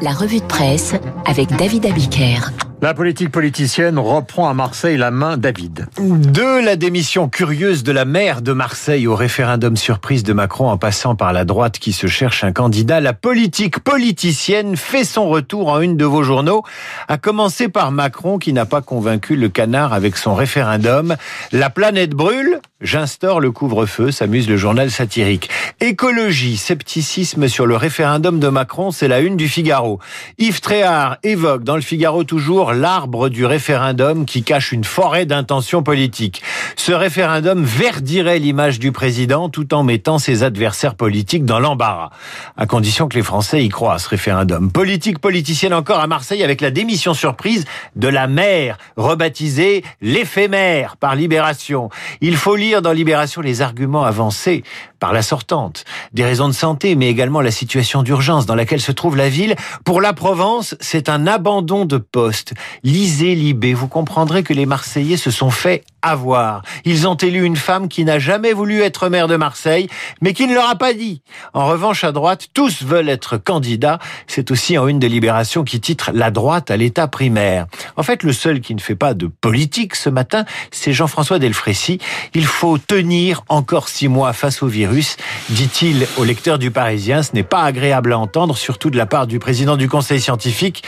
La revue de presse avec David Abiker. La politique politicienne reprend à Marseille la main David. De la démission curieuse de la maire de Marseille au référendum surprise de Macron en passant par la droite qui se cherche un candidat, la politique politicienne fait son retour en une de vos journaux, à commencer par Macron qui n'a pas convaincu le canard avec son référendum. La planète brûle, j'instaure le couvre-feu, s'amuse le journal satirique. Écologie, scepticisme sur le référendum de Macron, c'est la une du Figaro. Yves Tréhard évoque dans le Figaro toujours l'arbre du référendum qui cache une forêt d'intentions politiques. Ce référendum verdirait l'image du président tout en mettant ses adversaires politiques dans l'embarras. À condition que les Français y croient à ce référendum. Politique politicienne encore à Marseille avec la démission surprise de la maire, rebaptisée l'éphémère par Libération. Dans Libération les arguments avancés par la sortante. Des raisons de santé, mais également la situation d'urgence dans laquelle se trouve la ville. Pour la Provence, c'est un abandon de poste. Lisez Libé, vous comprendrez que les Marseillais se sont fait avoir. Ils ont élu une femme qui n'a jamais voulu être maire de Marseille, mais qui ne leur a pas dit. En revanche, à droite, tous veulent être candidats. C'est aussi en une de Libération qui titre La droite à l'état primaire. En fait, le seul qui ne fait pas de politique ce matin, c'est Jean-François Delfrécy. Il faut tenir encore six mois face au virus, dit-il au lecteur du Parisien. Ce n'est pas agréable à entendre, surtout de la part du président du Conseil scientifique,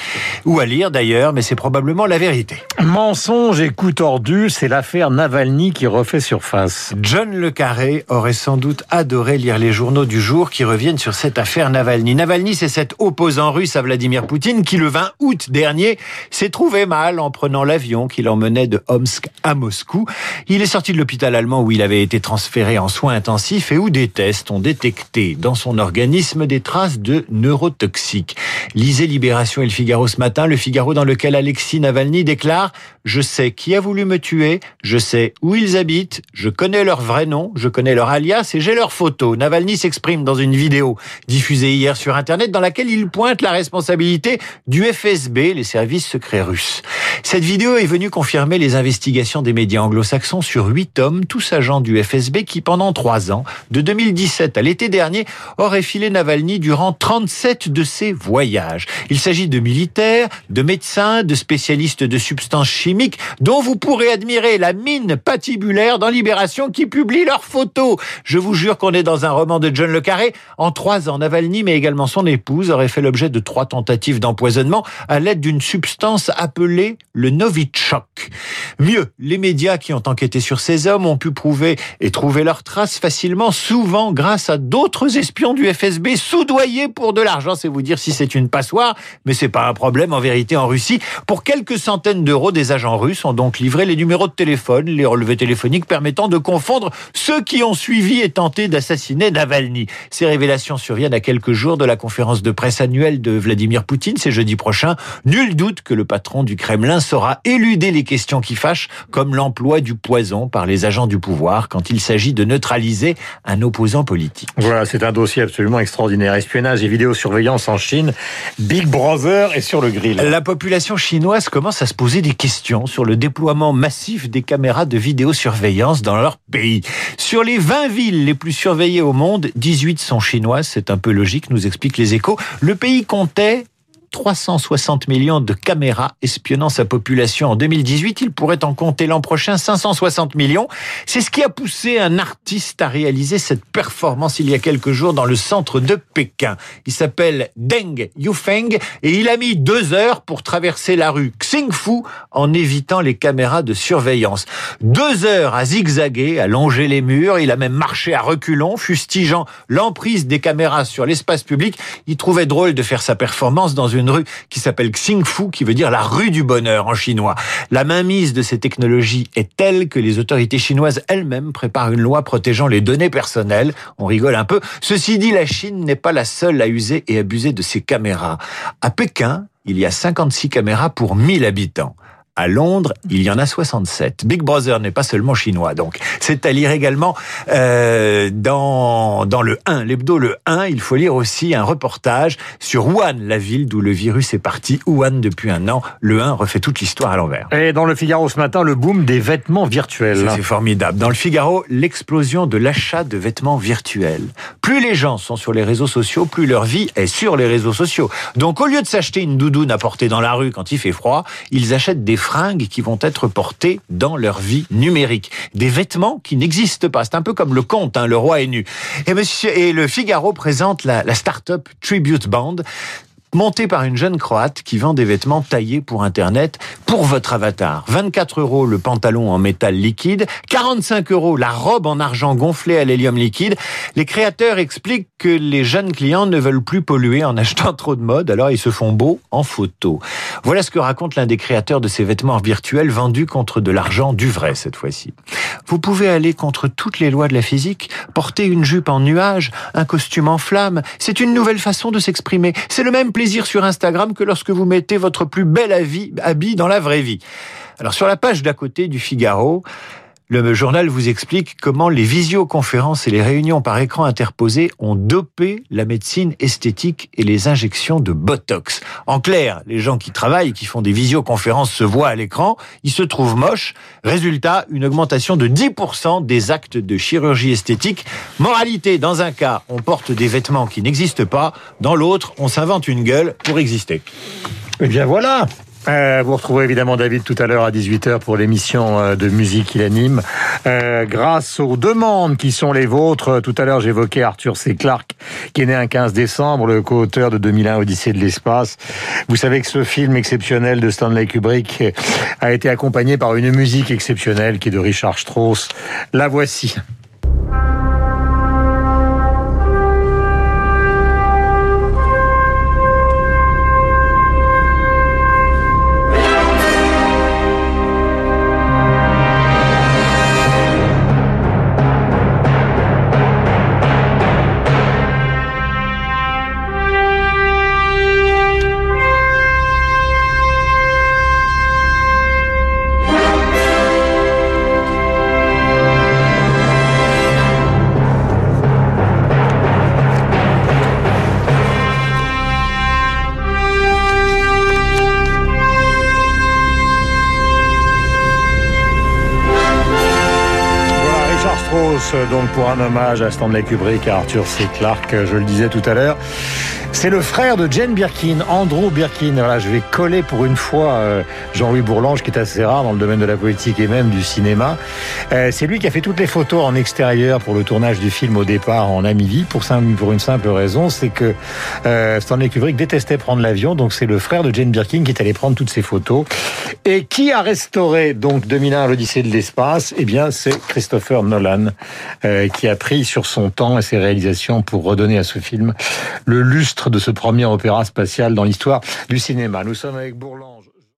ou à lire d'ailleurs, mais c'est probablement la vérité. Mensonge et coup tordu, c'est l'affaire Navalny qui refait surface. John Le Carré aurait sans doute adoré lire les journaux du jour qui reviennent sur cette affaire Navalny. Navalny, c'est cet opposant russe à Vladimir Poutine qui, le 20 août dernier, s'est trouvé mal en prenant l'avion qui l'emmenait de Omsk à Moscou. Il est sorti de l'hôpital allemand où il avait été transféré en soins intensifs et où des tests ont détecté dans son organisme des traces de neurotoxiques. Lisez Libération et le Figaro ce matin, le Figaro dans lequel Alexis Navalny déclare je sais qui a voulu me tuer, sais où ils habitent, je connais leur vrai nom, je connais leur alias et j'ai leur photo. Navalny s'exprime dans une vidéo diffusée hier sur Internet dans laquelle il pointe la responsabilité du FSB, les services secrets russes. Cette vidéo est venue confirmer les investigations des médias anglo-saxons sur huit hommes, tous agents du FSB, qui pendant trois ans, de 2017 à l'été dernier, auraient filé Navalny durant 37 de ses voyages. Il s'agit de militaires, de médecins, de spécialistes de substances chimiques, dont vous pourrez admirer la mine patibulaire dans Libération qui publie leurs photos. Je vous jure qu'on est dans un roman de John Le Carré. En trois ans, Navalny, mais également son épouse, auraient fait l'objet de trois tentatives d'empoisonnement à l'aide d'une substance appelée le Novichok. Mieux, les médias qui ont enquêté sur ces hommes ont pu prouver et trouver leurs traces facilement, souvent grâce à d'autres espions du FSB soudoyés pour de l'argent. C'est vous dire si c'est une passoire, mais c'est pas un problème en vérité en Russie. Pour quelques centaines d'euros, des agents russes ont donc livré les numéros de téléphone, les relevés téléphoniques permettant de confondre ceux qui ont suivi et tenté d'assassiner Navalny. Ces révélations surviennent à quelques jours de la conférence de presse annuelle de Vladimir Poutine, c'est jeudi prochain. Nul doute que le patron du Kremlin saura éluder les questions qui fâchent, comme l'emploi du poison par les agents du pouvoir quand il s'agit de neutraliser un opposant politique. Voilà, c'est un dossier absolument extraordinaire. Espionnage et vidéosurveillance en Chine. Big Brother est sur le grill. La population chinoise commence à se poser des questions sur le déploiement massif des caméras de vidéosurveillance dans leur pays. Sur les 20 villes les plus surveillées au monde, 18 sont chinoises, c'est un peu logique, nous explique les échos. Le pays comptait 360 millions de caméras espionnant sa population en 2018. Il pourrait en compter l'an prochain 560 millions. C'est ce qui a poussé un artiste à réaliser cette performance il y a quelques jours dans le centre de Pékin. Il s'appelle Deng Yufeng et il a mis deux heures pour traverser la rue Xingfu en évitant les caméras de surveillance. Deux heures à zigzaguer, à longer les murs. Il a même marché à reculons, fustigeant l'emprise des caméras sur l'espace public. Il trouvait drôle de faire sa performance dans une une rue qui s'appelle Xingfu, qui veut dire la rue du bonheur en chinois. La mainmise de ces technologies est telle que les autorités chinoises elles-mêmes préparent une loi protégeant les données personnelles. On rigole un peu. Ceci dit, la Chine n'est pas la seule à user et abuser de ces caméras. À Pékin, il y a 56 caméras pour 1000 habitants. À Londres, il y en a 67. Big Brother n'est pas seulement chinois, donc c'est à lire également euh, dans dans le 1, l'hebdo le 1. Il faut lire aussi un reportage sur Wuhan, la ville d'où le virus est parti. Wuhan depuis un an. Le 1 refait toute l'histoire à l'envers. Et dans le Figaro ce matin, le boom des vêtements virtuels. C'est formidable. Dans le Figaro, l'explosion de l'achat de vêtements virtuels. Plus les gens sont sur les réseaux sociaux, plus leur vie est sur les réseaux sociaux. Donc au lieu de s'acheter une doudoune à porter dans la rue quand il fait froid, ils achètent des fringues qui vont être portées dans leur vie numérique. Des vêtements qui n'existent pas. C'est un peu comme le conte, hein, le roi est nu. Et, monsieur, et le Figaro présente la, la start-up Tribute Band monté par une jeune croate qui vend des vêtements taillés pour Internet pour votre avatar. 24 euros le pantalon en métal liquide, 45 euros la robe en argent gonflée à l'hélium liquide. Les créateurs expliquent que les jeunes clients ne veulent plus polluer en achetant trop de mode, alors ils se font beaux en photo. Voilà ce que raconte l'un des créateurs de ces vêtements virtuels vendus contre de l'argent du vrai cette fois-ci. Vous pouvez aller contre toutes les lois de la physique, porter une jupe en nuage, un costume en flamme. C'est une nouvelle façon de s'exprimer. C'est le même plaisir sur Instagram que lorsque vous mettez votre plus bel habit dans la vraie vie. Alors sur la page d'à côté du Figaro, le journal vous explique comment les visioconférences et les réunions par écran interposé ont dopé la médecine esthétique et les injections de Botox. En clair, les gens qui travaillent, qui font des visioconférences se voient à l'écran, ils se trouvent moches. Résultat, une augmentation de 10% des actes de chirurgie esthétique. Moralité, dans un cas, on porte des vêtements qui n'existent pas, dans l'autre, on s'invente une gueule pour exister. Eh bien voilà, euh, vous retrouverez évidemment David tout à l'heure à 18h pour l'émission euh, de musique qu'il anime. Euh, grâce aux demandes qui sont les vôtres, tout à l'heure j'évoquais Arthur C. Clarke qui est né un 15 décembre, le co-auteur de 2001 Odyssée de l'espace. Vous savez que ce film exceptionnel de Stanley Kubrick a été accompagné par une musique exceptionnelle qui est de Richard Strauss. La voici. Donc pour un hommage à Stanley Kubrick, à Arthur C. Clarke, je le disais tout à l'heure. C'est le frère de Jane Birkin, Andrew Birkin. Voilà, je vais coller pour une fois euh, Jean-Louis Bourlange, qui est assez rare dans le domaine de la politique et même du cinéma. Euh, c'est lui qui a fait toutes les photos en extérieur pour le tournage du film au départ en Namibie, pour, une simple raison, c'est que euh, Stanley Kubrick détestait prendre l'avion, donc c'est le frère de Jane Birkin qui est allé prendre toutes ces photos. Et qui a restauré donc 2001 l'Odyssée de l'espace? Eh bien, c'est Christopher Nolan, qui a pris sur son temps et ses réalisations pour redonner à ce film le lustre de ce premier opéra spatial dans l'histoire du cinéma. Nous sommes avec Bourlange.